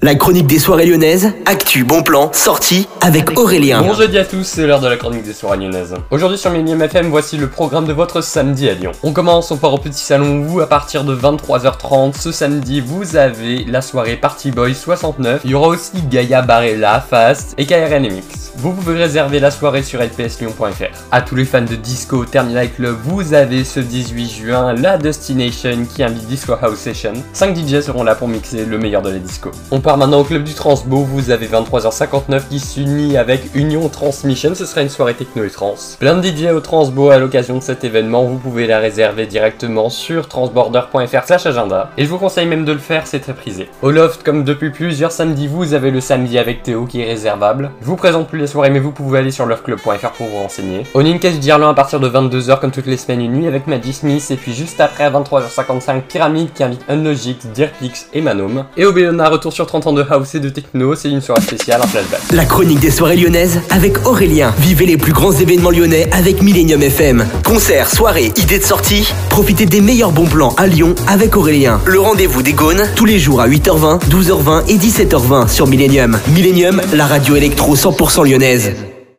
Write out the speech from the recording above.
La chronique des soirées lyonnaises, actu, bon plan, sortie avec Aurélien. Bon jeudi à tous, c'est l'heure de la chronique des soirées lyonnaises. Aujourd'hui sur Millennium FM, voici le programme de votre samedi à Lyon. On commence, on part au petit salon où à partir de 23h30 ce samedi, vous avez la soirée Party Boy 69. Il y aura aussi Gaia Barella, Fast et KRN Mix. Vous pouvez réserver la soirée sur lpslyon.fr. À tous les fans de disco Terminal Club, vous avez ce 18 juin la Destination qui invite Disco House Session. 5 DJ seront là pour mixer le meilleur de la disco. On part maintenant au club du Transbo, vous avez 23h59 qui s'unit avec Union Transmission, ce sera une soirée techno et trans. Plein de DJ au Transbo à l'occasion de cet événement, vous pouvez la réserver directement sur transborder.fr slash agenda. Et je vous conseille même de le faire, c'est très prisé. Au Loft, comme depuis plusieurs samedis, vous avez le samedi avec Théo qui est réservable. Je vous présente plus les soirées, mais vous pouvez aller sur loftclub.fr pour vous renseigner. Au Ninkes d'Irlande à partir de 22h comme toutes les semaines une nuit avec Magic Smith, et puis juste après à 23h55, Pyramide qui invite Unlogic, Dirtpix et Manom. Et au Bellona, retour sur 30 ans de house et de techno, c'est une soirée spéciale, un flashback. La chronique des soirées lyonnaises avec Aurélien. Vivez les plus grands événements lyonnais avec Millennium FM. Concerts, soirées, idées de sortie. Profitez des meilleurs bons plans à Lyon avec Aurélien. Le rendez-vous des Gaunes tous les jours à 8h20, 12h20 et 17h20 sur Millennium. Millennium, la radio électro 100% lyonnaise. Genese.